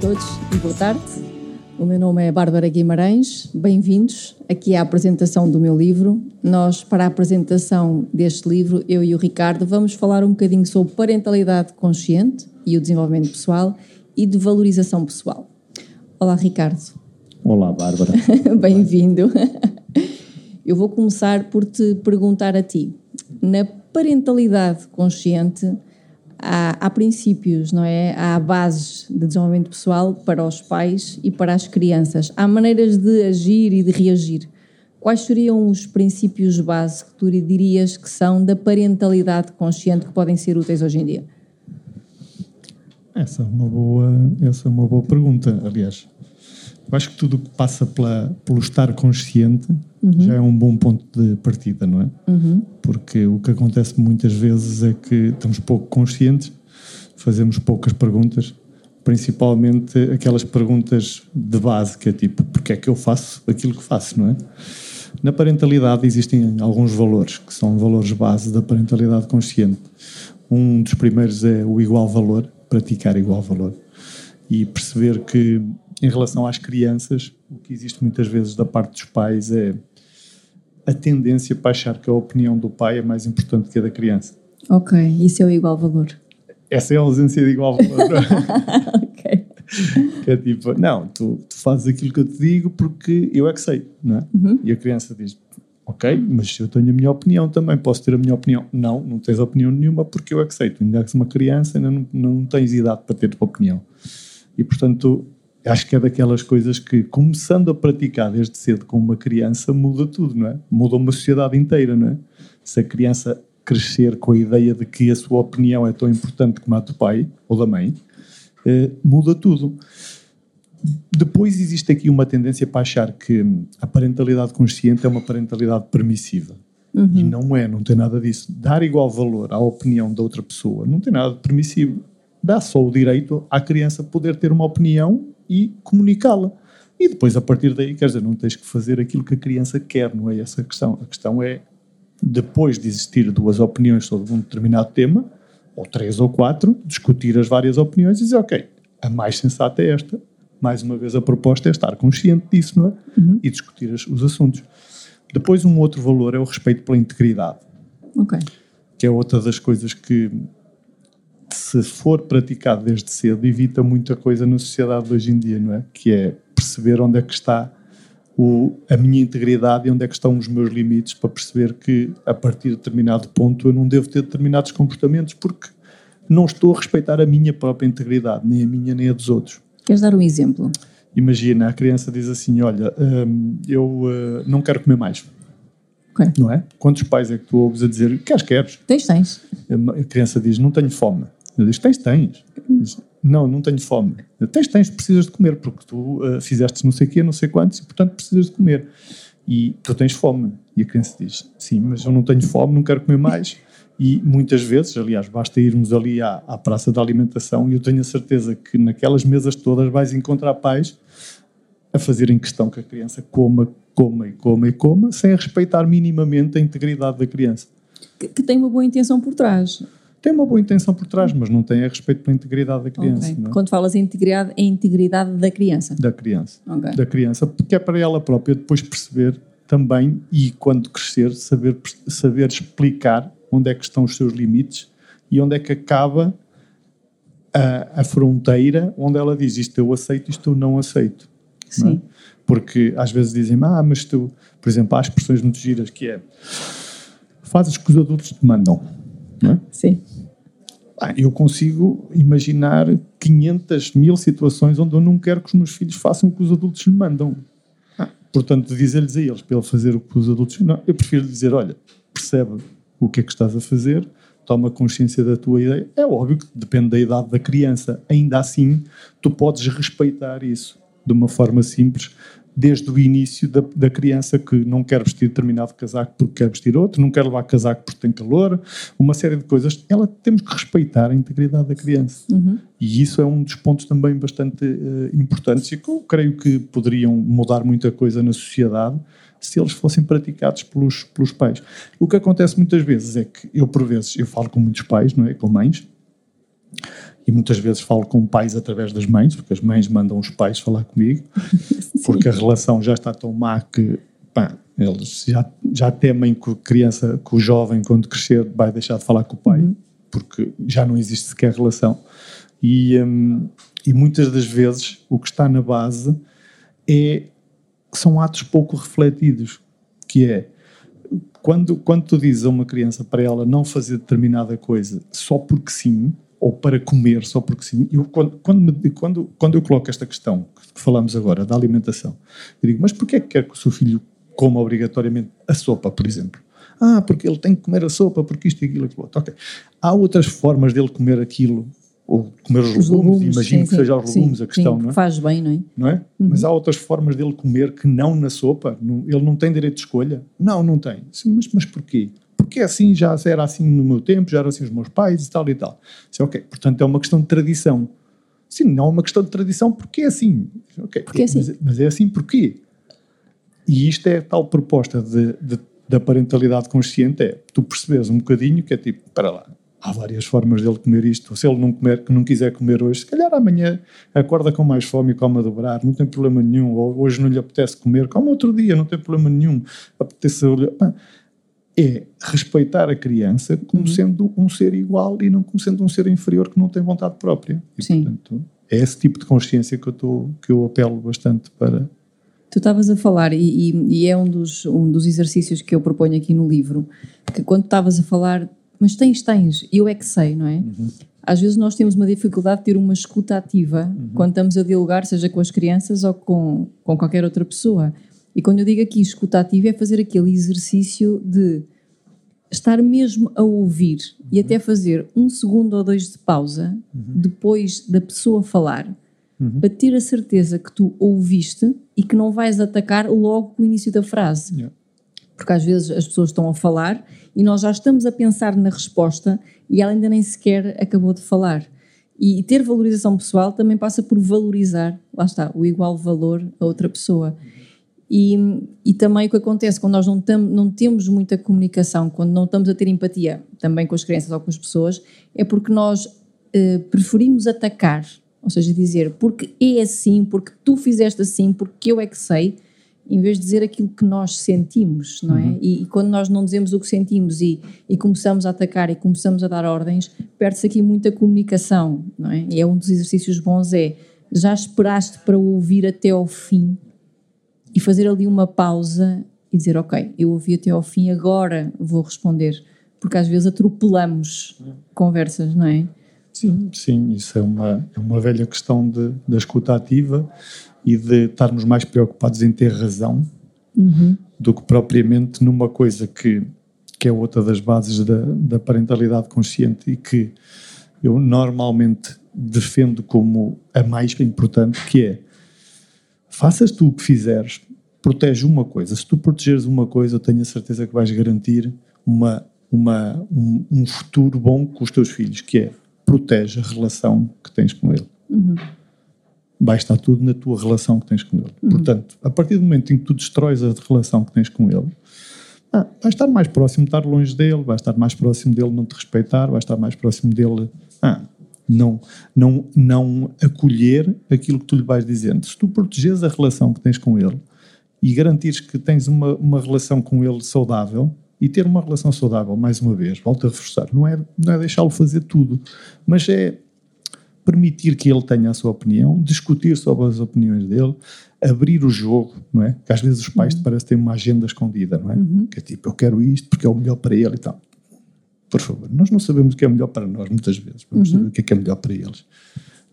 Todos e boa tarde. O meu nome é Bárbara Guimarães, bem-vindos aqui à apresentação do meu livro. Nós, para a apresentação deste livro, eu e o Ricardo, vamos falar um bocadinho sobre parentalidade consciente e o desenvolvimento pessoal e de valorização pessoal. Olá, Ricardo. Olá, Bárbara. Bem-vindo. Eu vou começar por te perguntar a ti. Na parentalidade consciente, há, há, princípios, não é? Há bases de desenvolvimento pessoal para os pais e para as crianças. Há maneiras de agir e de reagir. Quais seriam os princípios base que tu dirias que são da parentalidade consciente que podem ser úteis hoje em dia? Essa é uma boa, essa é uma boa pergunta, aliás. Eu acho que tudo que passa pela, pelo estar consciente uhum. já é um bom ponto de partida, não é? Uhum. Porque o que acontece muitas vezes é que estamos pouco conscientes, fazemos poucas perguntas, principalmente aquelas perguntas de base, que é tipo, porque é que eu faço aquilo que faço, não é? Na parentalidade existem alguns valores, que são valores base da parentalidade consciente. Um dos primeiros é o igual valor, praticar igual valor. E perceber que em relação às crianças, o que existe muitas vezes da parte dos pais é a tendência para achar que a opinião do pai é mais importante que a da criança. Ok, isso é o igual valor. Essa é a ausência de igual valor. ok. Que é tipo, não, tu, tu, fazes aquilo que eu te digo porque eu é que sei, não é? Uhum. E a criança diz, ok, mas eu tenho a minha opinião também, posso ter a minha opinião. Não, não tens opinião nenhuma porque eu é que sei. Tu ainda és uma criança, ainda não, não tens idade para ter a tua opinião. E portanto, acho que é daquelas coisas que, começando a praticar desde cedo com uma criança, muda tudo, não é? Muda uma sociedade inteira, não é? Se a criança crescer com a ideia de que a sua opinião é tão importante como a do pai ou da mãe, eh, muda tudo. Depois existe aqui uma tendência para achar que a parentalidade consciente é uma parentalidade permissiva. Uhum. E não é, não tem nada disso. Dar igual valor à opinião da outra pessoa não tem nada de permissivo. Dá só o direito à criança poder ter uma opinião e comunicá-la. E depois, a partir daí, quer dizer, não tens que fazer aquilo que a criança quer, não é essa a questão. A questão é, depois de existir duas opiniões sobre um determinado tema, ou três ou quatro, discutir as várias opiniões e dizer, ok, a mais sensata é esta. Mais uma vez, a proposta é estar consciente disso, não é? Uhum. E discutir os, os assuntos. Depois, um outro valor é o respeito pela integridade. Ok. Que é outra das coisas que se for praticado desde cedo, evita muita coisa na sociedade de hoje em dia, não é? Que é perceber onde é que está o, a minha integridade e onde é que estão os meus limites para perceber que a partir de determinado ponto eu não devo ter determinados comportamentos porque não estou a respeitar a minha própria integridade, nem a minha nem a dos outros. Queres dar um exemplo? Imagina, a criança diz assim, olha, hum, eu uh, não quero comer mais. Okay. Não é? Quantos pais é que tu ouves a dizer, queres, queres? Tens, tens. A criança diz, não tenho fome. Ele diz: Tens, tens. Diz, não, não tenho fome. Tens, tens, precisas de comer, porque tu uh, fizeste não sei o quê, não sei quantos, e portanto precisas de comer. E tu tens fome. E a criança diz: Sim, mas eu não tenho fome, não quero comer mais. E muitas vezes, aliás, basta irmos ali à, à praça da alimentação e eu tenho a certeza que naquelas mesas todas vais encontrar pais a fazerem questão que a criança coma, coma e coma e coma, sem respeitar minimamente a integridade da criança. Que, que tem uma boa intenção por trás tem uma boa intenção por trás, mas não tem a respeito pela integridade da criança. Okay. É? Quando falas em integridade, é a integridade da criança? Da criança. Okay. Da criança, porque é para ela própria depois perceber também e quando crescer saber, saber explicar onde é que estão os seus limites e onde é que acaba a, a fronteira onde ela diz isto eu aceito, isto eu não aceito. Sim. Não é? Porque às vezes dizem, ah, mas tu, por exemplo, há expressões muito giras que é fazes o que os adultos te mandam. Não é? Sim. Ah, eu consigo imaginar 500 mil situações onde eu não quero que os meus filhos façam o que os adultos lhe mandam. Ah, portanto, dizer-lhes a eles para ele fazer o que os adultos. Não, eu prefiro dizer: olha, percebe o que é que estás a fazer, toma consciência da tua ideia. É óbvio que depende da idade da criança. Ainda assim, tu podes respeitar isso de uma forma simples, desde o início da, da, criança que não quer vestir determinado casaco porque quer vestir outro, não quer levar casaco porque tem calor, uma série de coisas. Ela temos que respeitar a integridade da criança. Uhum. E isso é um dos pontos também bastante uh, importantes e que eu creio que poderiam mudar muita coisa na sociedade se eles fossem praticados pelos, pelos pais. O que acontece muitas vezes é que eu, por vezes, eu falo com muitos pais, não é? Com mães, e muitas vezes falo com pais através das mães, porque as mães mandam os pais falar comigo, porque a relação já está tão má que pá, eles já, já temem que a criança, que o jovem, quando crescer, vai deixar de falar com o pai, uhum. porque já não existe sequer relação. E, um, e muitas das vezes o que está na base é são atos pouco refletidos, que é quando, quando tu dizes a uma criança para ela não fazer determinada coisa só porque sim, ou para comer só porque sim. Eu, quando, quando, me, quando, quando eu coloco esta questão que falamos agora, da alimentação, eu digo, mas porquê é que quer que o seu filho coma obrigatoriamente a sopa, por exemplo? Ah, porque ele tem que comer a sopa, porque isto e aquilo, aquilo outro. Ok. Há outras formas dele comer aquilo, ou comer os, os legumes, legumes, imagino sim, que seja os legumes sim, a questão, sim, não é? faz bem, não é? Não é? Uhum. Mas há outras formas dele comer que não na sopa, não, ele não tem direito de escolha? Não, não tem. Mas, mas porquê? Porque assim já era assim no meu tempo, já eram assim os meus pais e tal e tal. Disse, ok, portanto é uma questão de tradição. Sim, não é uma questão de tradição porque é assim. Okay, porque é assim. Mas, mas, é assim porquê? E isto é tal proposta de, de, da parentalidade consciente, é tu percebes um bocadinho que é tipo, para lá, há várias formas dele comer isto. Se ele não, comer, que não quiser comer hoje, se calhar amanhã acorda com mais fome e come a dobrar, não tem problema nenhum. Ou hoje não lhe apetece comer, come outro dia, não tem problema nenhum. Apetece é respeitar a criança como uhum. sendo um ser igual e não como sendo um ser inferior que não tem vontade própria. E, Sim. portanto, é esse tipo de consciência que eu, tô, que eu apelo bastante para. Tu estavas a falar, e, e, e, é um dos, um dos exercícios que eu proponho aqui no livro, que quando estavas a falar, mas tens, tens, eu é que sei, não é? Uhum. Às vezes nós temos uma dificuldade de ter uma escuta ativa uhum. quando estamos a dialogar, seja com as crianças ou com, com qualquer outra pessoa. E quando eu digo aqui escuta ativa é fazer aquele exercício de estar mesmo a ouvir uhum. e até fazer um segundo ou dois de pausa uhum. depois da pessoa falar uhum. para ter a certeza que tu ouviste e que não vais atacar logo com o início da frase. Yeah. Porque às vezes as pessoas estão a falar e nós já estamos a pensar na resposta e ela ainda nem sequer acabou de falar. E ter valorização pessoal também passa por valorizar, lá está, o igual valor a outra pessoa. E, e também o que acontece quando nós não, tam, não temos muita comunicação, quando não estamos a ter empatia também com as crianças ou com as pessoas, é porque nós uh, preferimos atacar, ou seja, dizer porque é assim, porque tu fizeste assim, porque eu é que sei, em vez de dizer aquilo que nós sentimos, não é? Uhum. E, e, quando nós não dizemos o que sentimos e, e começamos a atacar e começamos a dar ordens, perde-se aqui muita comunicação, não é? E é um dos exercícios bons é já esperaste para ouvir até ao fim e fazer ali uma pausa e dizer, ok, eu ouvi até ao fim, agora vou responder. Porque às vezes atropelamos conversas, não é? Sim, sim, isso é uma, é uma velha questão de, da escuta ativa e de estarmos mais preocupados em ter razão uhum. do que propriamente numa coisa que, que é outra das bases da, da parentalidade consciente e que eu normalmente defendo como a mais importante, que é faças tu o que fizeres, protege uma coisa. Se tu protegeres uma coisa, eu tenho a certeza que vais garantir uma, uma, um, um futuro bom com os teus filhos, que é protege a relação que tens com ele. Uhum. Vai estar tudo na tua relação que tens com ele. Uhum. Portanto, a partir do momento em que tu destróis a relação que tens com ele, ah, vai estar mais próximo de estar longe dele, vai estar mais próximo dele não te respeitar, vai estar mais próximo dele ah, não, não, não acolher aquilo que tu lhe vais dizendo. Se tu proteges a relação que tens com ele e garantires que tens uma, uma relação com ele saudável, e ter uma relação saudável, mais uma vez, volto a reforçar, não é, não é deixá-lo fazer tudo, mas é permitir que ele tenha a sua opinião, discutir sobre as opiniões dele, abrir o jogo, não é? Que às vezes os pais uhum. parecem ter uma agenda escondida, não é? Uhum. Que é tipo, eu quero isto porque é o melhor para ele e tal por favor, nós não sabemos o que é melhor para nós muitas vezes, vamos uhum. saber o que é, que é melhor para eles.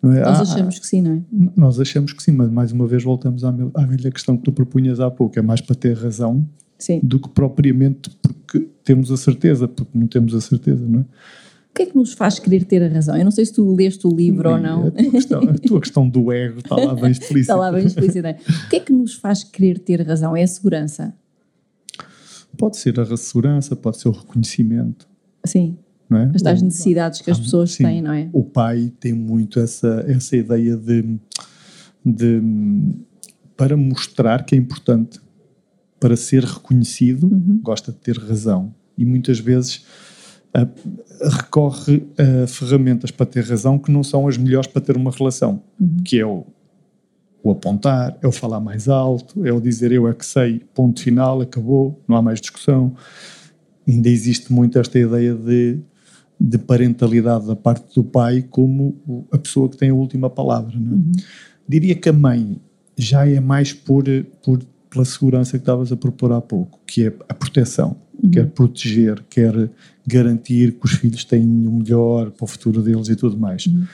É? Nós ah, achamos que sim, não é? Nós achamos que sim, mas mais uma vez voltamos à, à velha questão que tu propunhas há pouco, é mais para ter razão sim. do que propriamente porque temos a certeza, porque não temos a certeza, não é? O que é que nos faz querer ter a razão? Eu não sei se tu leste o livro ou não. A tua, questão, a tua questão do ego está lá bem explícita. está lá bem explícita. O que é que nos faz querer ter razão? É a segurança? Pode ser a segurança, pode ser o reconhecimento. Sim. Não é? As tais necessidades que as pessoas sim, têm, não é? O pai tem muito essa, essa ideia de, de para mostrar que é importante, para ser reconhecido, uhum. gosta de ter razão. E muitas vezes uh, recorre a ferramentas para ter razão que não são as melhores para ter uma relação, uhum. que é o, o apontar, é o falar mais alto, é o dizer eu é que sei, ponto final, acabou, não há mais discussão. Ainda existe muito esta ideia de, de parentalidade da parte do pai como a pessoa que tem a última palavra. É? Uhum. Diria que a mãe já é mais por, por pela segurança que estavas a propor há pouco, que é a proteção. Uhum. Quer proteger, quer garantir que os filhos têm o melhor para o futuro deles e tudo mais. Uhum.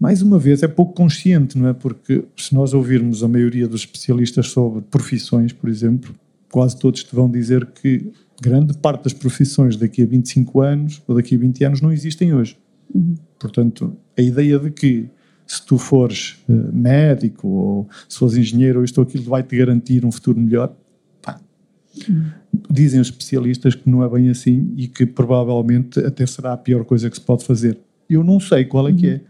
Mais uma vez, é pouco consciente, não é? Porque se nós ouvirmos a maioria dos especialistas sobre profissões, por exemplo, quase todos te vão dizer que grande parte das profissões daqui a 25 anos ou daqui a 20 anos não existem hoje. Uhum. Portanto, a ideia de que se tu fores uh, médico ou se fores engenheiro ou isto ou aquilo vai-te garantir um futuro melhor, pá. Dizem os especialistas que não é bem assim e que provavelmente até será a pior coisa que se pode fazer. Eu não sei qual é que é.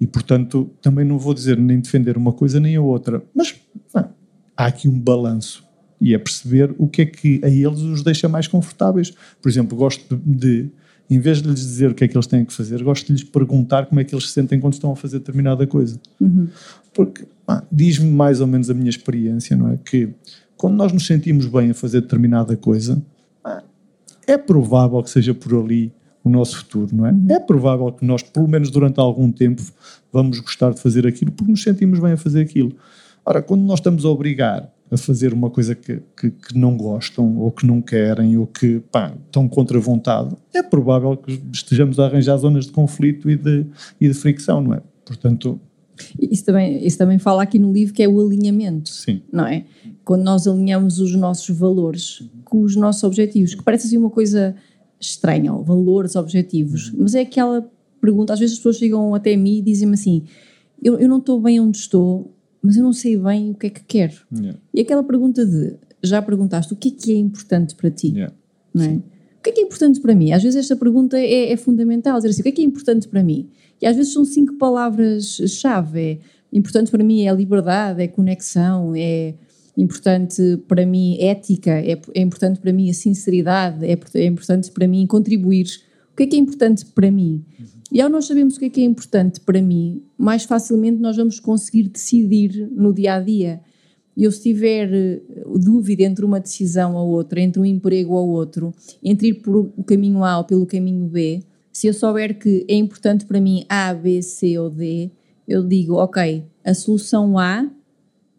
E, portanto, também não vou dizer nem defender uma coisa nem a outra. Mas pá, há aqui um balanço e é perceber o que é que a eles os deixa mais confortáveis. Por exemplo, gosto de em vez de lhes dizer o que é que eles têm que fazer, gosto de lhes perguntar como é que eles se sentem quando estão a fazer determinada coisa. Uhum. Porque diz-me mais ou menos a minha experiência, não é? Que quando nós nos sentimos bem a fazer determinada coisa, é provável que seja por ali o nosso futuro, não é? Uhum. É provável que nós, pelo menos durante algum tempo, vamos gostar de fazer aquilo porque nos sentimos bem a fazer aquilo. Ora, quando nós estamos a obrigar a fazer uma coisa que, que, que, não gostam ou que não querem ou que pá, estão contra a vontade, é provável que estejamos a arranjar zonas de conflito e de, e de fricção, não é? Portanto. Isso também, isso também fala aqui no livro que é o alinhamento, Sim. não é? Quando nós alinhamos os nossos valores com os nossos objetivos, que parece assim uma coisa estranha, valores, objetivos, mas é aquela pergunta, às vezes as pessoas chegam até mim e dizem-me assim, eu, eu não estou bem onde estou, mas eu não sei bem o que é que quero. Yeah. E aquela pergunta de, já perguntaste, o que é que é importante para ti? Yeah. Não é? O que é que é importante para mim? Às vezes esta pergunta é, é, fundamental, dizer assim, o que é que é importante para mim? E às vezes são cinco palavras-chave. É, importante para mim é a liberdade, é conexão, é importante para mim ética, é, é importante para mim a sinceridade, é, é importante para mim contribuir. O que é que é importante para mim? Uhum. E ao nós sabermos o que é que é importante para mim, mais facilmente nós vamos conseguir decidir no dia a dia. Eu, se tiver eh, dúvida entre uma decisão ou outra, entre um emprego ou outro, entre ir por o caminho A ou pelo caminho B, se eu souber que é importante para mim A, B, C ou D, eu digo, ok, a solução A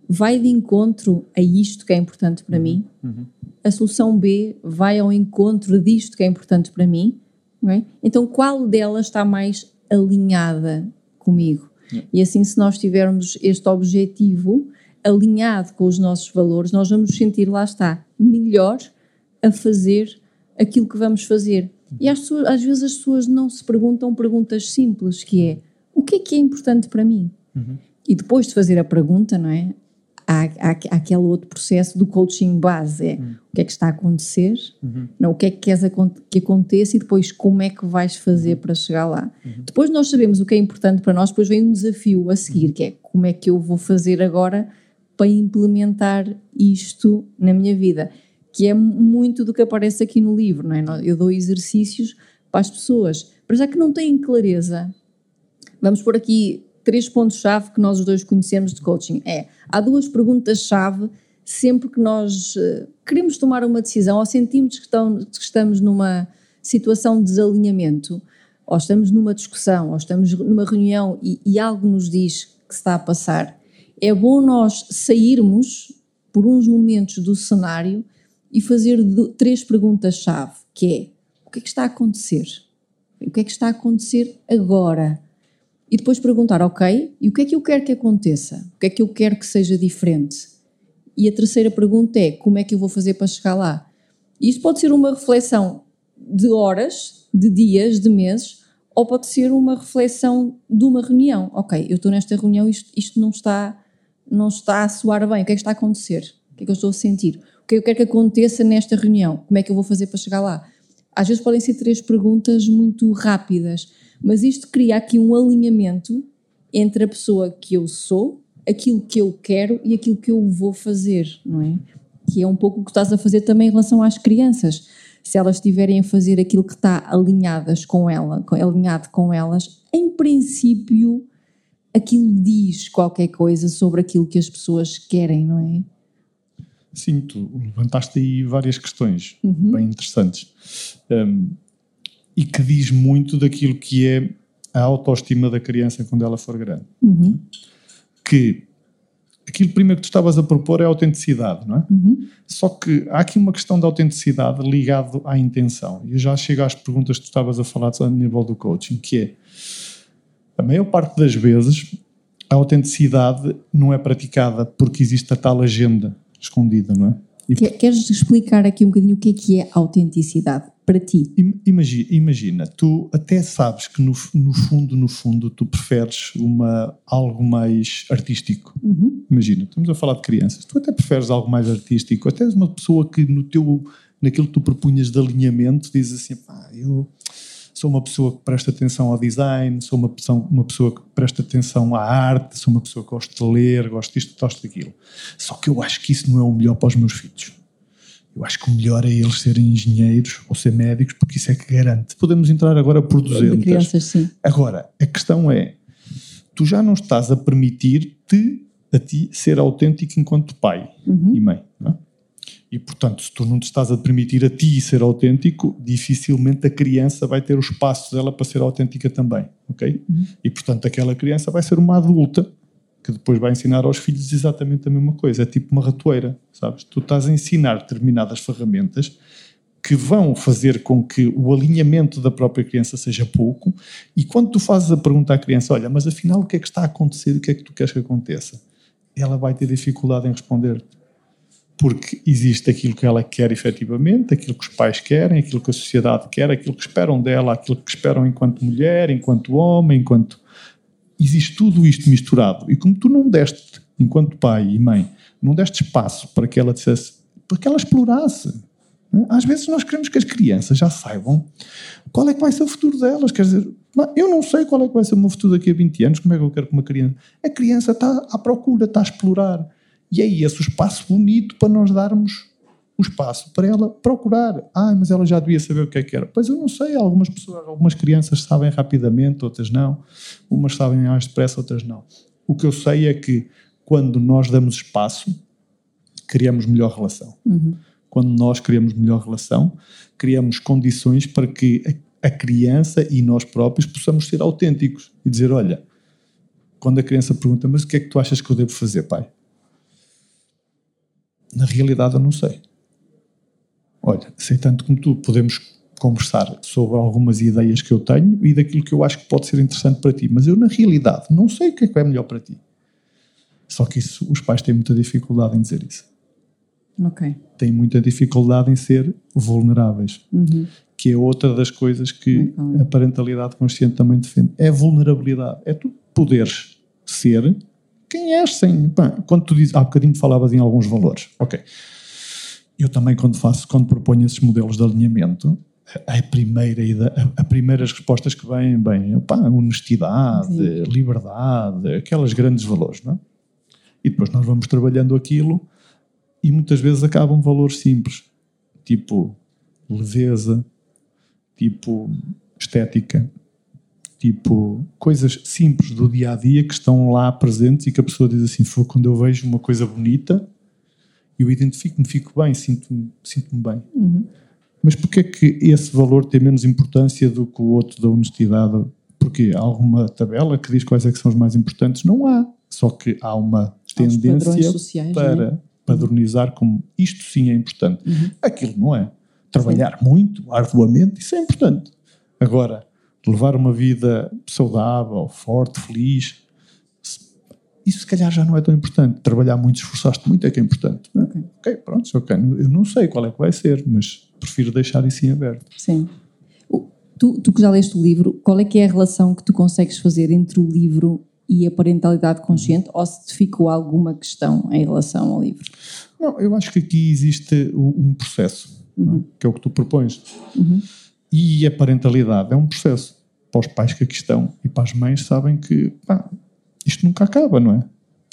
vai de encontro a isto que é importante para uhum. mim, uhum. a solução B vai ao encontro disto que é importante para mim, é? Então, qual delas está mais alinhada comigo? E assim, se nós tivermos este objetivo alinhado com os nossos valores, nós vamos sentir, lá está, melhor a fazer aquilo que vamos fazer. E às, pessoas, às vezes as pessoas não se perguntam perguntas simples, que é, o que é que é importante para mim? Uhum. E depois de fazer a pergunta, não é? Há, há, há, aquele outro processo do coaching base, é uhum. o que é que está a acontecer, uhum. não, o que é que queres que aconteça e depois como é que vais fazer uhum. para chegar lá. Uhum. Depois nós sabemos o que é importante para nós, depois vem um desafio a seguir, uhum. que é como é que eu vou fazer agora para implementar isto na minha vida, que é muito do que aparece aqui no livro, não é? Eu dou exercícios para as pessoas, para já que não têm clareza, vamos por aqui três pontos-chave que nós os dois conhecemos de coaching. É, há duas perguntas-chave sempre que nós uh, queremos tomar uma decisão ou sentimos que, estão, que estamos numa situação de desalinhamento, ou estamos numa discussão, ou estamos numa reunião e, e algo nos diz que está a passar, é bom nós sairmos por uns momentos do cenário e fazer três perguntas-chave, que é, o que é que está a acontecer? O que é que está a acontecer agora? E depois perguntar, ok, e o que é que eu quero que aconteça? O que é que eu quero que seja diferente? E a terceira pergunta é, como é que eu vou fazer para chegar lá? E isto pode ser uma reflexão de horas, de dias, de meses, ou pode ser uma reflexão de uma reunião. Ok, eu estou nesta reunião, isto, isto não, está, não está a soar bem, o que é que está a acontecer? O que é que eu estou a sentir? O que é que eu quero que aconteça nesta reunião? Como é que eu vou fazer para chegar lá? Às vezes podem ser três perguntas muito rápidas, mas isto cria aqui um alinhamento entre a pessoa que eu sou, aquilo que eu quero e aquilo que eu vou fazer, não é? Que é um pouco o que estás a fazer também em relação às crianças. Se elas estiverem a fazer aquilo que está alinhadas com ela, alinhado com elas, em princípio aquilo diz qualquer coisa sobre aquilo que as pessoas querem, não é? Sim, tu levantaste aí várias questões uhum. bem interessantes um, e que diz muito daquilo que é a autoestima da criança quando ela for grande. Uhum. Que aquilo primeiro que tu estavas a propor é a autenticidade, não é? Uhum. Só que há aqui uma questão da autenticidade ligado à intenção. E eu já chego às perguntas que tu estavas a falar a nível do coaching, que é a maior parte das vezes a autenticidade não é praticada porque existe a tal agenda escondida, não é? Queres explicar aqui um bocadinho o que é que é autenticidade para ti? Imagina, imagina tu até sabes que no, no, fundo, no fundo, tu preferes uma, algo mais artístico. Uhum. Imagina, estamos a falar de crianças, tu até preferes algo mais artístico, até és uma pessoa que no teu, naquilo que tu propunhas de alinhamento, dizes assim, pá, eu sou uma pessoa que presta atenção ao design, sou uma pessoa, uma pessoa que presta atenção à arte, sou uma pessoa que gosta de ler, gosto disto, gosto daquilo. Só que eu acho que isso não é o melhor para os meus filhos. Eu acho que o melhor é eles serem engenheiros ou ser médicos, porque isso é que garante. Podemos entrar agora por 200. De crianças, sim. Agora, a questão é, tu já não estás a permitir-te a ti ser autêntico enquanto pai uhum. e mãe? E, portanto, se tu não te estás a permitir a ti ser autêntico, dificilmente a criança vai ter o espaço dela para ser autêntica também, ok? Uhum. E, portanto, aquela criança vai ser uma adulta que depois vai ensinar aos filhos exatamente a mesma coisa. É tipo uma ratoeira, sabes? Tu estás a ensinar determinadas ferramentas que vão fazer com que o alinhamento da própria criança seja pouco e quando tu fazes a pergunta à criança, olha, mas afinal o que é que está a acontecer, o que é que tu queres que aconteça? Ela vai ter dificuldade em responder-te porque existe aquilo que ela quer efetivamente, aquilo que os pais querem, aquilo que a sociedade quer, aquilo que esperam dela, aquilo que esperam enquanto mulher, enquanto homem, enquanto. Existe tudo isto misturado. E como tu não deste, enquanto pai e mãe, não deste espaço para que ela dissesse, para que ela explorasse. Né? Às vezes nós queremos que as crianças já saibam qual é que vai ser o futuro delas. Quer dizer, eu não sei qual é que vai ser o meu futuro daqui a 20 anos, como é que eu quero que uma criança. A criança está à procura, está a explorar e é esse o espaço bonito para nós darmos o espaço para ela procurar. Ah, mas ela já devia saber o que é que era. Pois eu não sei, algumas pessoas, algumas crianças sabem rapidamente, outras não. Umas sabem mais depressa, outras não. O que eu sei é que quando nós damos espaço, criamos melhor relação. Uhum. Quando nós criamos melhor relação, criamos condições para que a criança e nós próprios possamos ser autênticos e dizer: Olha, quando a criança pergunta, mas o que é que tu achas que eu devo fazer, pai? Na realidade, eu não sei. Olha, sei tanto como tu, podemos conversar sobre algumas ideias que eu tenho e daquilo que eu acho que pode ser interessante para ti, mas eu, na realidade, não sei o que é que é melhor para ti. Só que isso, os pais têm muita dificuldade em dizer isso. Ok. Têm muita dificuldade em ser vulneráveis, uhum. que é outra das coisas que a parentalidade consciente também defende. É vulnerabilidade. É tu poderes ser quem és sem. quando tu dizes, há bocadinho falavas em alguns valores, ok. Eu também, quando faço, quando proponho esses modelos de alinhamento, a primeira a, primeiras respostas que vêm, bem, pá, honestidade, Sim. liberdade, aquelas grandes valores, não é? E depois nós vamos trabalhando aquilo e muitas vezes acabam valores simples, tipo leveza, tipo estética, tipo coisas simples do dia a dia que estão lá presentes e que a pessoa diz assim: foi quando eu vejo uma coisa bonita, eu identifico-me, fico bem, sinto-me sinto bem. Uhum. Mas porquê é que esse valor tem menos importância do que o outro da honestidade? Porque há alguma tabela que diz quais é que são os mais importantes? Não há. Só que há uma tendência sociais, para né? padronizar como isto sim é importante. Uhum. Aquilo não é. Trabalhar sim. muito, arduamente, isso é importante. Agora, levar uma vida saudável, forte, feliz, isso se calhar já não é tão importante. Trabalhar muito, esforçaste muito é que é importante. É? Ok, okay pronto, ok. Eu não sei qual é que vai ser, mas prefiro deixar isso em aberto. Sim. Tu, tu que já leste o livro, qual é que é a relação que tu consegues fazer entre o livro e a parentalidade consciente, uhum. ou se te ficou alguma questão em relação ao livro? Não, eu acho que aqui existe um processo, é? uhum. que é o que tu propões. Uhum. E a parentalidade é um processo. Para os pais que aqui estão e para as mães sabem que pá, isto nunca acaba, não é?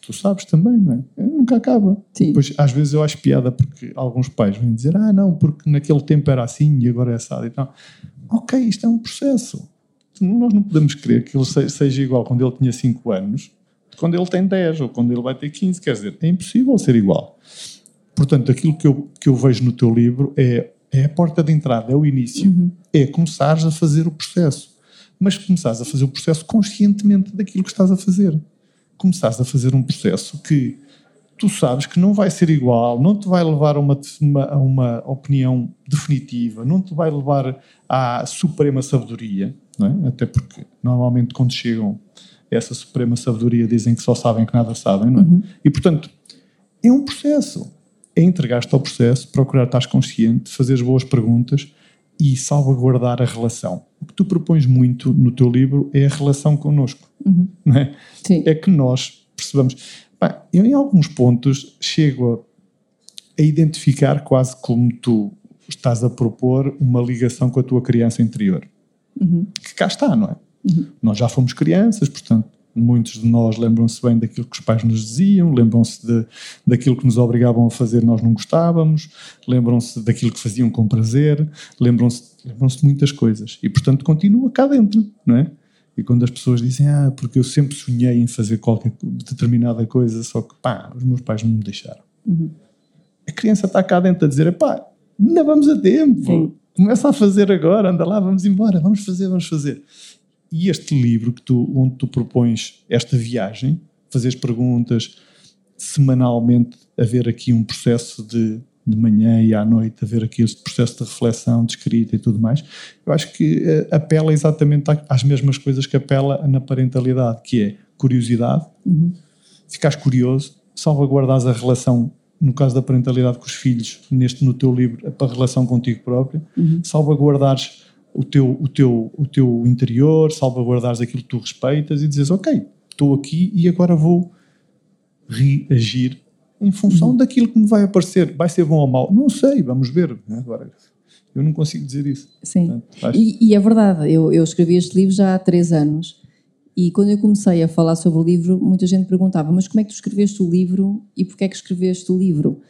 Tu sabes também, não é? é? Nunca acaba. Sim. Pois às vezes eu acho piada porque alguns pais vêm dizer ah não, porque naquele tempo era assim e agora é assado e tal. Ok, isto é um processo. Nós não podemos querer que ele seja igual quando ele tinha 5 anos, quando ele tem 10 ou quando ele vai ter 15. Quer dizer, é impossível ser igual. Portanto, aquilo que eu, que eu vejo no teu livro é, é a porta de entrada, é o início. Uhum. É começares a fazer o processo. Mas começares a fazer o processo conscientemente daquilo que estás a fazer. Começares a fazer um processo que tu sabes que não vai ser igual, não te vai levar a uma, a uma opinião definitiva, não te vai levar à suprema sabedoria, é? até porque normalmente quando chegam a essa suprema sabedoria dizem que só sabem que nada sabem, é? Uhum. E portanto, é um processo. É entregar-te ao processo, procurar estar consciente, fazer as boas perguntas e salvaguardar a relação. O que tu propões muito no teu livro é a relação connosco, uhum. não é? Sim. É que nós percebamos Bem, eu em alguns pontos chego a, a identificar quase como tu estás a propor uma ligação com a tua criança interior. Uhum. Que cá está, não é? Uhum. Nós já fomos crianças, portanto, muitos de nós lembram-se bem daquilo que os pais nos diziam, lembram-se de, daquilo que nos obrigavam a fazer nós não gostávamos, lembram-se daquilo que faziam com prazer, lembram-se lembram de muitas coisas. E, portanto, continua cá dentro, não é? E quando as pessoas dizem, ah, porque eu sempre sonhei em fazer qualquer determinada coisa, só que pá, os meus pais não me deixaram. Uhum. A criança está cá dentro a dizer, pá, ainda vamos a tempo, Sim. começa a fazer agora, anda lá, vamos embora, vamos fazer, vamos fazer. E este livro que tu, onde tu propões esta viagem, fazeres perguntas, semanalmente haver aqui um processo de de manhã e à noite a ver aqui este processo de reflexão, de escrita e tudo mais, eu acho que uh, apela exatamente às mesmas coisas que apela na parentalidade, que é curiosidade, uhum. ficares curioso, salvaguardares a relação, no caso da parentalidade com os filhos, neste no teu livro, a relação contigo próprio, uhum. salvaguardares o teu, o, teu, o teu interior, salvaguardares aquilo que tu respeitas e dizes, ok, estou aqui e agora vou reagir em função uhum. daquilo que me vai aparecer. Vai ser bom ou mau? Não sei, vamos ver. Né? Agora, eu não consigo dizer isso. Sim. Portanto, e, e, é verdade, eu, eu escrevi este livro já há três anos e quando eu comecei a falar sobre o livro, muita gente perguntava: Mas como é que tu escreveste o livro e porquê é que escreveste o livro?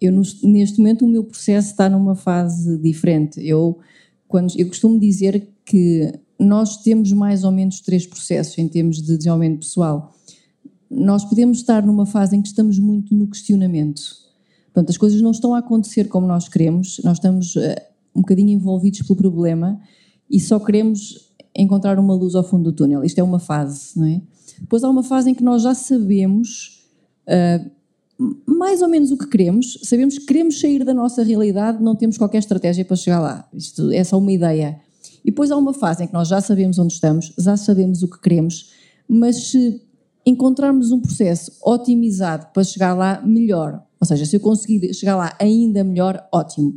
Eu, neste momento, o meu processo está numa fase diferente. Eu, quando, eu costumo dizer que nós temos mais ou menos três processos em termos de desenvolvimento pessoal nós podemos estar numa fase em que estamos muito no questionamento. Portanto, as coisas não estão a acontecer como nós queremos, nós estamos uh, um bocadinho envolvidos pelo problema e só queremos encontrar uma luz ao fundo do túnel. Isto é uma fase, não é? Depois há uma fase em que nós já sabemos uh, mais ou menos o que queremos, sabemos que queremos sair da nossa realidade, não temos qualquer estratégia para chegar lá. Isto é só uma ideia. E depois há uma fase em que nós já sabemos onde estamos, já sabemos o que queremos, mas se encontrarmos um processo otimizado para chegar lá melhor. Ou seja, se eu conseguir chegar lá ainda melhor, ótimo.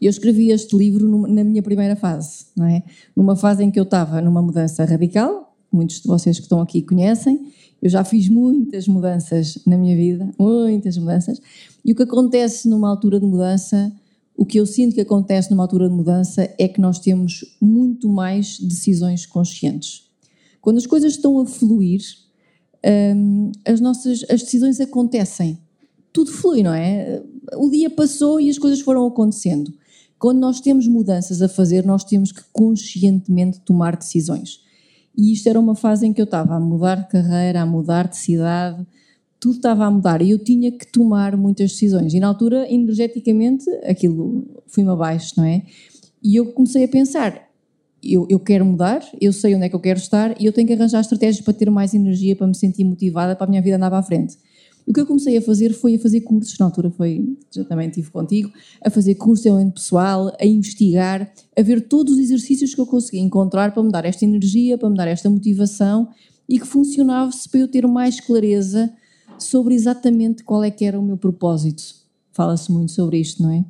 Eu escrevi este livro na minha primeira fase, não é? Numa fase em que eu estava numa mudança radical, muitos de vocês que estão aqui conhecem. Eu já fiz muitas mudanças na minha vida, muitas mudanças. E o que acontece numa altura de mudança, o que eu sinto que acontece numa altura de mudança é que nós temos muito mais decisões conscientes. Quando as coisas estão a fluir, um, as nossas as decisões acontecem. Tudo flui, não é? O dia passou e as coisas foram acontecendo. Quando nós temos mudanças a fazer, nós temos que conscientemente tomar decisões. E isto era uma fase em que eu estava a mudar de carreira, a mudar de cidade, tudo estava a mudar e eu tinha que tomar muitas decisões. E na altura, energeticamente, aquilo foi-me abaixo, não é? E eu comecei a pensar: eu, eu quero mudar, eu sei onde é que eu quero estar e eu tenho que arranjar estratégias para ter mais energia, para me sentir motivada, para a minha vida andar para a frente. E o que eu comecei a fazer foi a fazer cursos, na altura foi, já também estive contigo, a fazer cursos em pessoal, a investigar, a ver todos os exercícios que eu conseguia encontrar para me dar esta energia, para me dar esta motivação e que funcionasse para eu ter mais clareza sobre exatamente qual é que era o meu propósito. Fala-se muito sobre isto, não é?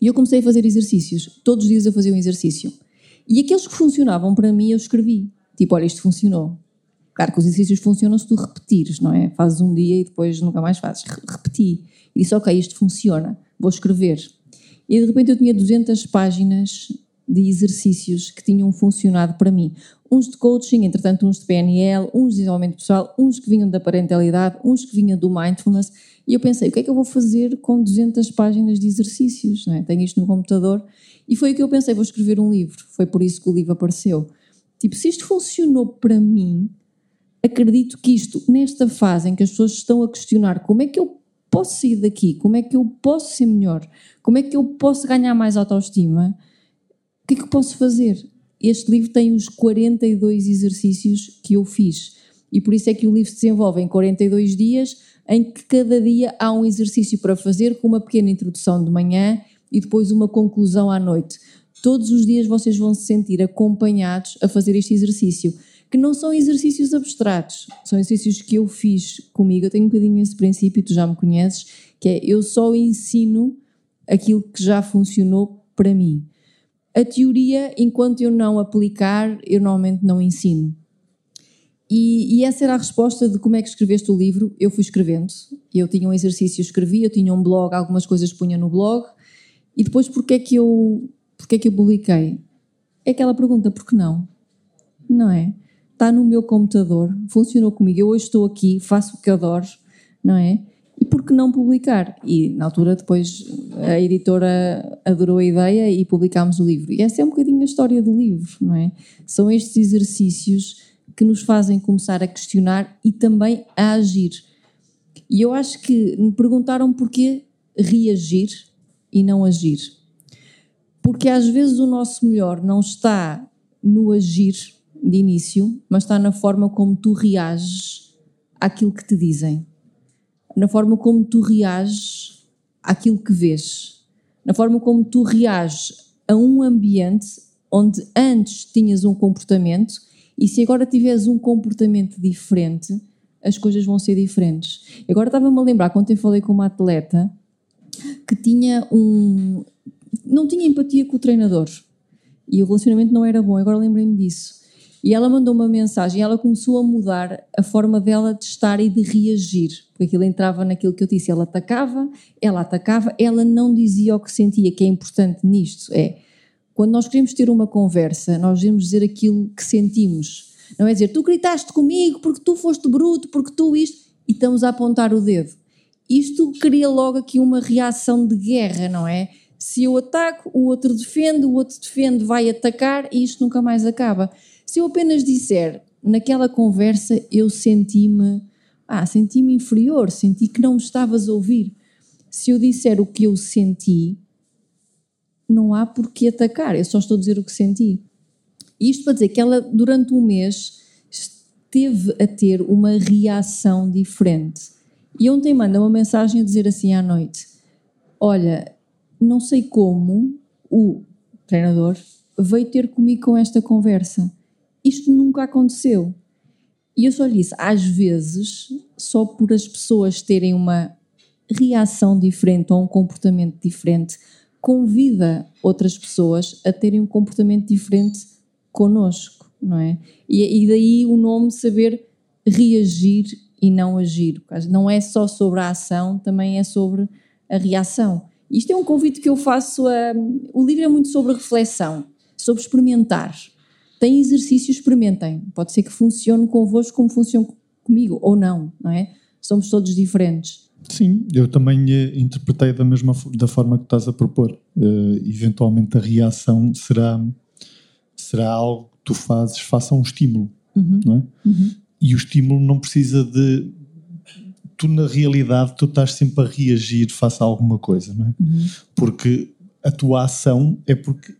E eu comecei a fazer exercícios. Todos os dias eu fazia um exercício. E aqueles que funcionavam para mim eu escrevi. Tipo, olha, isto funcionou. Claro que os exercícios funcionam se tu repetires, não é? Fazes um dia e depois nunca mais fazes. Repeti. E disse, ok, isto funciona, vou escrever. E de repente eu tinha 200 páginas de exercícios que tinham funcionado para mim. Uns de coaching, entretanto, uns de PNL, uns de desenvolvimento pessoal, uns que vinham da parentalidade, uns que vinham do mindfulness. E eu pensei, o que é que eu vou fazer com 200 páginas de exercícios? Não é? Tenho isto no computador. E foi o que eu pensei, vou escrever um livro. Foi por isso que o livro apareceu. Tipo, se isto funcionou para mim, acredito que isto, nesta fase em que as pessoas estão a questionar como é que eu posso sair daqui, como é que eu posso ser melhor, como é que eu posso ganhar mais autoestima, o que é que eu posso fazer? Este livro tem os 42 exercícios que eu fiz e por isso é que o livro se desenvolve em 42 dias, em que cada dia há um exercício para fazer com uma pequena introdução de manhã e depois uma conclusão à noite. Todos os dias vocês vão se sentir acompanhados a fazer este exercício que não são exercícios abstratos, são exercícios que eu fiz comigo. Eu tenho um bocadinho esse princípio, tu já me conheces, que é eu só ensino aquilo que já funcionou para mim. A teoria, enquanto eu não aplicar, eu normalmente não ensino. E, e, essa era a resposta de como é que escreveste o livro. Eu fui escrevendo. Eu tinha um exercício, escrevi, eu tinha um blog, algumas coisas punha no blog. E depois, porquê é que eu, porquê é que eu publiquei? É aquela pergunta, por que não? Não é? Está no meu computador, funcionou comigo, eu hoje estou aqui, faço o que adoro, não é? E por que não publicar? E na altura depois a editora adorou a ideia e publicámos o livro. E essa é um bocadinho a história do livro, não é? São estes exercícios que nos fazem começar a questionar e também a agir. E eu acho que me perguntaram porquê reagir e não agir. Porque às vezes o nosso melhor não está no agir, de início, mas está na forma como tu reages àquilo que te dizem, na forma como tu reages àquilo que vês, na forma como tu reages a um ambiente onde antes tinhas um comportamento e se agora tiveres um comportamento diferente, as coisas vão ser diferentes. Agora estava-me a lembrar, quando eu falei com uma atleta que tinha um. não tinha empatia com o treinador e o relacionamento não era bom, agora lembrei-me disso. E ela mandou uma mensagem, ela começou a mudar a forma dela de estar e de reagir, porque aquilo entrava naquilo que eu disse, ela atacava, ela atacava, ela não dizia o que sentia, que é importante nisto, é, quando nós queremos ter uma conversa, nós devemos dizer aquilo que sentimos, não é dizer, tu gritaste comigo porque tu foste bruto, porque tu isto, e estamos a apontar o dedo. Isto cria logo aqui uma reação de guerra, não é? Se eu ataco, o outro defende, o outro defende, vai atacar e isto nunca mais acaba. Se eu apenas disser, naquela conversa eu senti-me, ah, senti-me inferior, senti que não me estavas a ouvir. Se eu disser o que eu senti, não há por que atacar, eu só estou a dizer o que senti. Isto para dizer que ela, durante um mês, esteve a ter uma reação diferente. E ontem manda uma mensagem a dizer assim à noite: Olha, não sei como o treinador veio ter comigo com esta conversa isto nunca aconteceu. E eu só lhe disse, às vezes, só por as pessoas terem uma reação diferente ou um comportamento diferente, convida outras pessoas a terem um comportamento diferente connosco, não é? E, e daí o nome saber reagir e não agir. Não é só sobre a ação, também é sobre a reação. Isto é um convite que eu faço a. O livro é muito sobre reflexão, sobre experimentar tem exercício, experimentem. Pode ser que funcione convosco como funciona comigo, ou não, não é? Somos todos diferentes. Sim, eu também eh, interpretei da mesma da forma que estás a propor. Uh, eventualmente a reação será, será algo que tu fazes, faça um estímulo, uhum. não é? Uhum. E o estímulo não precisa de tu na realidade tu estás sempre a reagir face a alguma coisa, não é? Uhum. Porque a tua ação é porque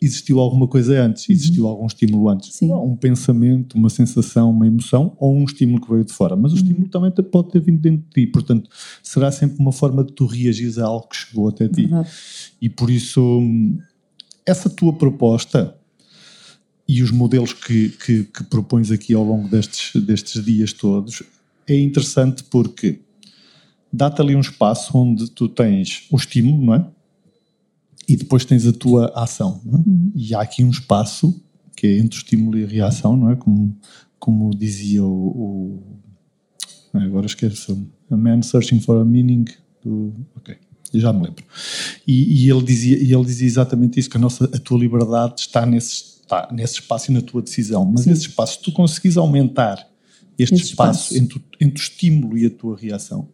existiu alguma coisa antes, existiu algum estímulo antes. Sim. Um pensamento, uma sensação, uma emoção ou um estímulo que veio de fora. Mas o estímulo também te- pode ter vindo dentro de ti. Portanto, será sempre uma forma de tu reagires a algo que chegou até ti. Verdade. E por isso, essa tua proposta e os modelos que, que, que propões aqui ao longo destes, destes dias todos é interessante porque dá-te ali um espaço onde tu tens o estímulo, não é? E depois tens a tua ação, é? E há aqui um espaço que é entre o estímulo e a reação, não é? Como, como dizia o, o agora esqueço A Man Searching for a Meaning do, ok, já me lembro e, e ele dizia e ele dizia exatamente isso que a nossa a tua liberdade está nesse está nesse espaço e na tua decisão mas Sim. esse espaço se tu conseguires aumentar este Esse espaço, espaço. Entre, o- entre o estímulo e a tua reação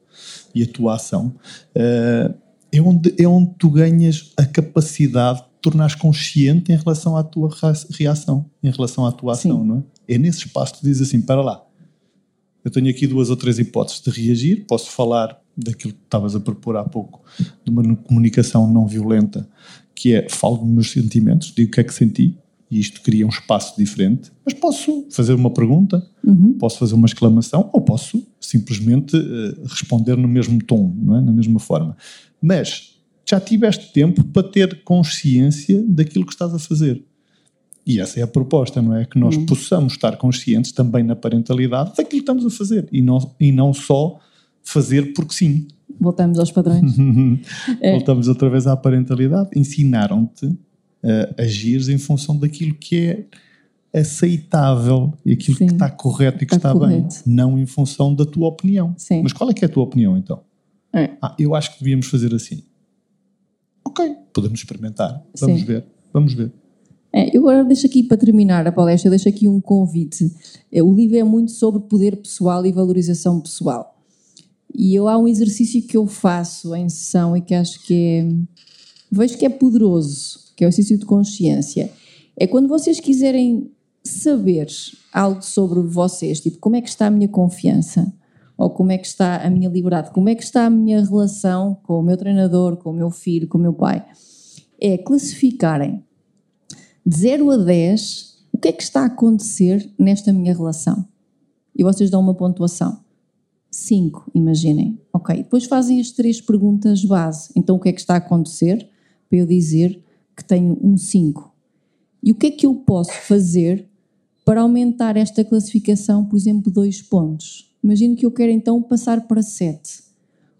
e a tua ação eh, é onde é onde tu ganhas a capacidade de tornares consciente em relação à tua rea- reação em relação à tua ação Sim. não é? é nesse espaço que tu dizes assim para lá eu tenho aqui duas ou três hipóteses de reagir. Posso falar daquilo que estavas a propor há pouco, de uma comunicação não violenta, que é falo dos meus sentimentos, digo o que é que senti, e isto cria um espaço diferente. Mas posso fazer uma pergunta, posso fazer uma exclamação, ou posso simplesmente eh, responder no mesmo tom, não é? na mesma forma. Mas já tiveste tempo para ter consciência daquilo que estás a fazer. E essa é a proposta, não é? Que nós possamos estar conscientes também na parentalidade daquilo que estamos a fazer e não, e não só fazer porque sim. Voltamos aos padrões. Voltamos outra vez à parentalidade. Ensinaram-te a agir em função daquilo que é aceitável e aquilo Sim. que está correto e que Está está, bem, não em função da tua opinião. Sim. Mas qual é que é a tua opinião então? É. Ah, eu acho que devíamos fazer assim. Ok, podemos experimentar. Vamos Sim. ver. Vamos ver. É, eu agora deixo aqui para terminar a palestra, deixo aqui um convite. É, o livro é muito sobre poder pessoal e valorização pessoal. E eu há um exercício que eu faço em sessão e que acho que é. Vejo que é poderoso, que é o exercício de consciência. É quando vocês quiserem saber algo sobre vocês, tipo, como é que está a minha confiança? Ou como é que está a minha liberdade? Como é que está a minha relação com o meu treinador, com o meu filho, com o meu pai? É classificarem de 0 a 10, o que é que está a acontecer nesta minha relação? E vocês dão uma pontuação. 5, imaginem. Ok. Depois fazem as três perguntas base. Então, o que é que está a acontecer para eu dizer que tenho um 5? E o que é que eu posso fazer para aumentar esta classificação, por exemplo, dois pontos? Imagino que eu quero então passar para 7.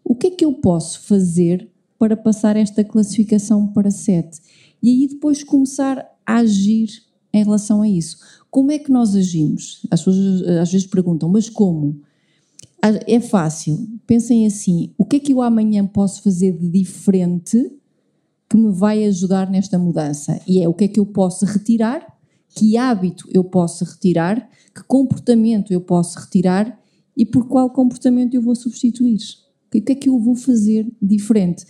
O que é que eu posso fazer para passar esta classificação para 7? E aí depois começar a agir em relação a isso. Como é que nós agimos? As pessoas eh, às vezes perguntam, mas como? Ah, É fácil. Pensem assim: o que é que eu amanhã posso fazer de diferente que me vai ajudar nesta mudança? E é o que é que eu posso retirar, que hábito eu posso retirar, que comportamento eu posso retirar e por qual comportamento eu vou substituir. O que é que eu vou fazer diferente?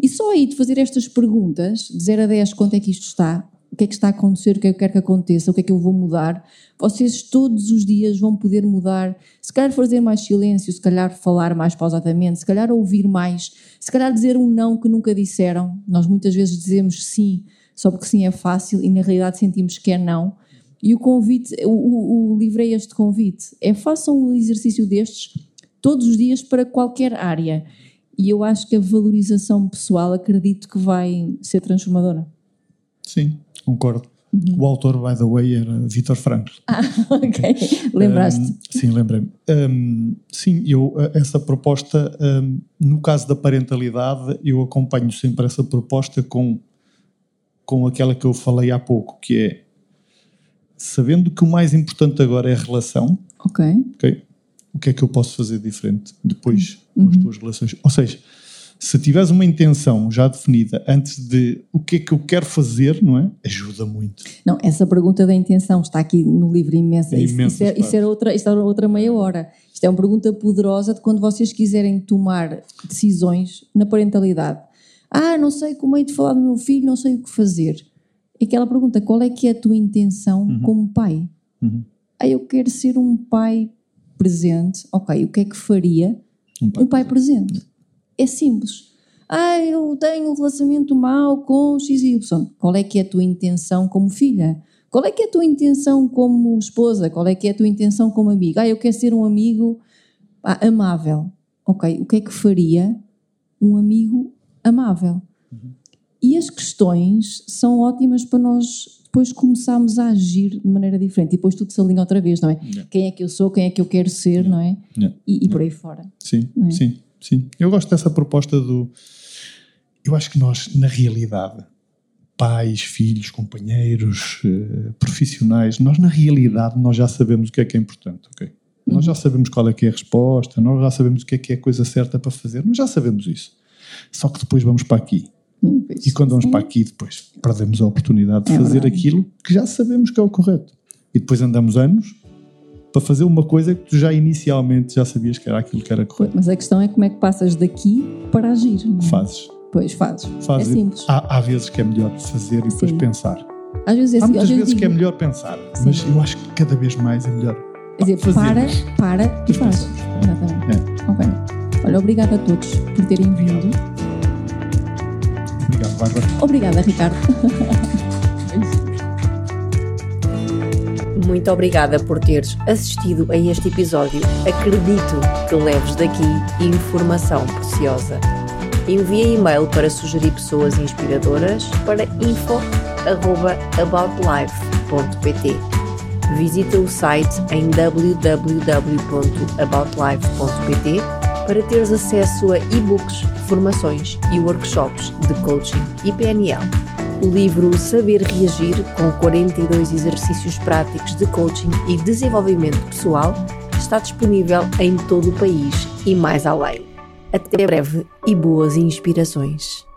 E só aí de fazer estas perguntas, de 0 a 10, quanto é que isto está? Que é que está a acontecer? O que é que eu quero que aconteça? O que é que eu vou mudar? Vocês todos os dias vão poder mudar. Se calhar fazer mais silêncio, se calhar falar mais pausadamente, se calhar ouvir mais, se calhar dizer um não que nunca disseram. Nós muitas vezes dizemos sim, só porque sim é fácil e na realidade sentimos que é não. E o convite, o, o, o livro é este convite: é façam um exercício destes todos os dias para qualquer área. E eu acho que a valorização pessoal acredito que vai ser transformadora. Sim, concordo. O autor, by the way, era Vítor Frankl. Ah, ok. Lembraste? Um, sim, lembrei-me. Um, sim, eu, essa proposta, um, no caso da parentalidade, eu acompanho sempre essa proposta com, com aquela que eu falei há pouco, que é sabendo que o mais importante agora é a relação, ok. ok? O que é que eu posso fazer diferente depois com as tuas relações? Ou seja, se tiveres uma intenção já definida antes de o que é que eu quero fazer, não é? Ajuda muito. Não, essa pergunta da intenção está aqui no livro imensa. É Isso, isso, é, isso era outra, isso era outra meia hora. Isto é uma pergunta poderosa de quando vocês quiserem tomar decisões na parentalidade. Ah, não sei como hei de falar do meu filho, não sei o que fazer. É aquela pergunta, qual é que é a tua intenção como pai? Uhum. Ah, eu quero ser um pai presente. Ok, o que é que faria Um pai um pai presente? É simples. Ah, eu tenho um relacionamento mau com X e Y. Qual é que é a tua intenção como filha? Qual é que é a tua intenção como esposa? Qual é que é a tua intenção como amiga? Ah, eu quero ser um amigo ah, amável. Ok, o que é que faria um amigo amável? Uhum. E as questões são ótimas para nós depois começarmos a agir de maneira diferente. E depois tudo se alinha outra vez, não é? Yeah. Quem é que eu sou, quem é que eu quero ser, yeah. não é? Yeah. E, e por aí fora. Sim, é? sim, sim. Eu gosto dessa proposta do. Eu acho que nós, na realidade, pais, filhos, companheiros, uh, profissionais, nós na realidade nós já sabemos o que é que é importante, ok? Uhum. Nós já sabemos qual é que é a resposta, nós já sabemos o que é que é a coisa certa para fazer, nós já sabemos isso. Só que depois vamos para aqui e quando vamos para aqui, depois perdemos a oportunidade de é fazer verdade. aquilo que já sabemos que é o correto. E depois andamos anos para fazer uma coisa que tu já inicialmente já sabias que era aquilo que era correto. Mas a questão é como é que passas daqui para agir. É? Fazes. Pois, fazes. fazes. É simples. Há, há, vezes que é melhor fazer e depois Sim. pensar. Às vezes é Há muitas vezes digo. que é melhor pensar, Sim. mas eu acho que cada vez mais é melhor. Quer dizer, fazer. para, para e faz. Exatamente. É. Ok. Olha, obrigada a todos por terem vindo. Obrigado, Bárbara. Obrigada, Ricardo. Muito obrigada por teres assistido a este episódio. Acredito que leves daqui informação preciosa. Envie e-mail para sugerir pessoas inspiradoras para info@aboutlife.pt. Visita o site em www.aboutlife.pt para teres acesso a e-books, formações e workshops de coaching e PNL. O livro Saber Reagir, com 42 exercícios práticos de coaching e desenvolvimento pessoal, está disponível em todo o país e mais além. Até breve e boas inspirações!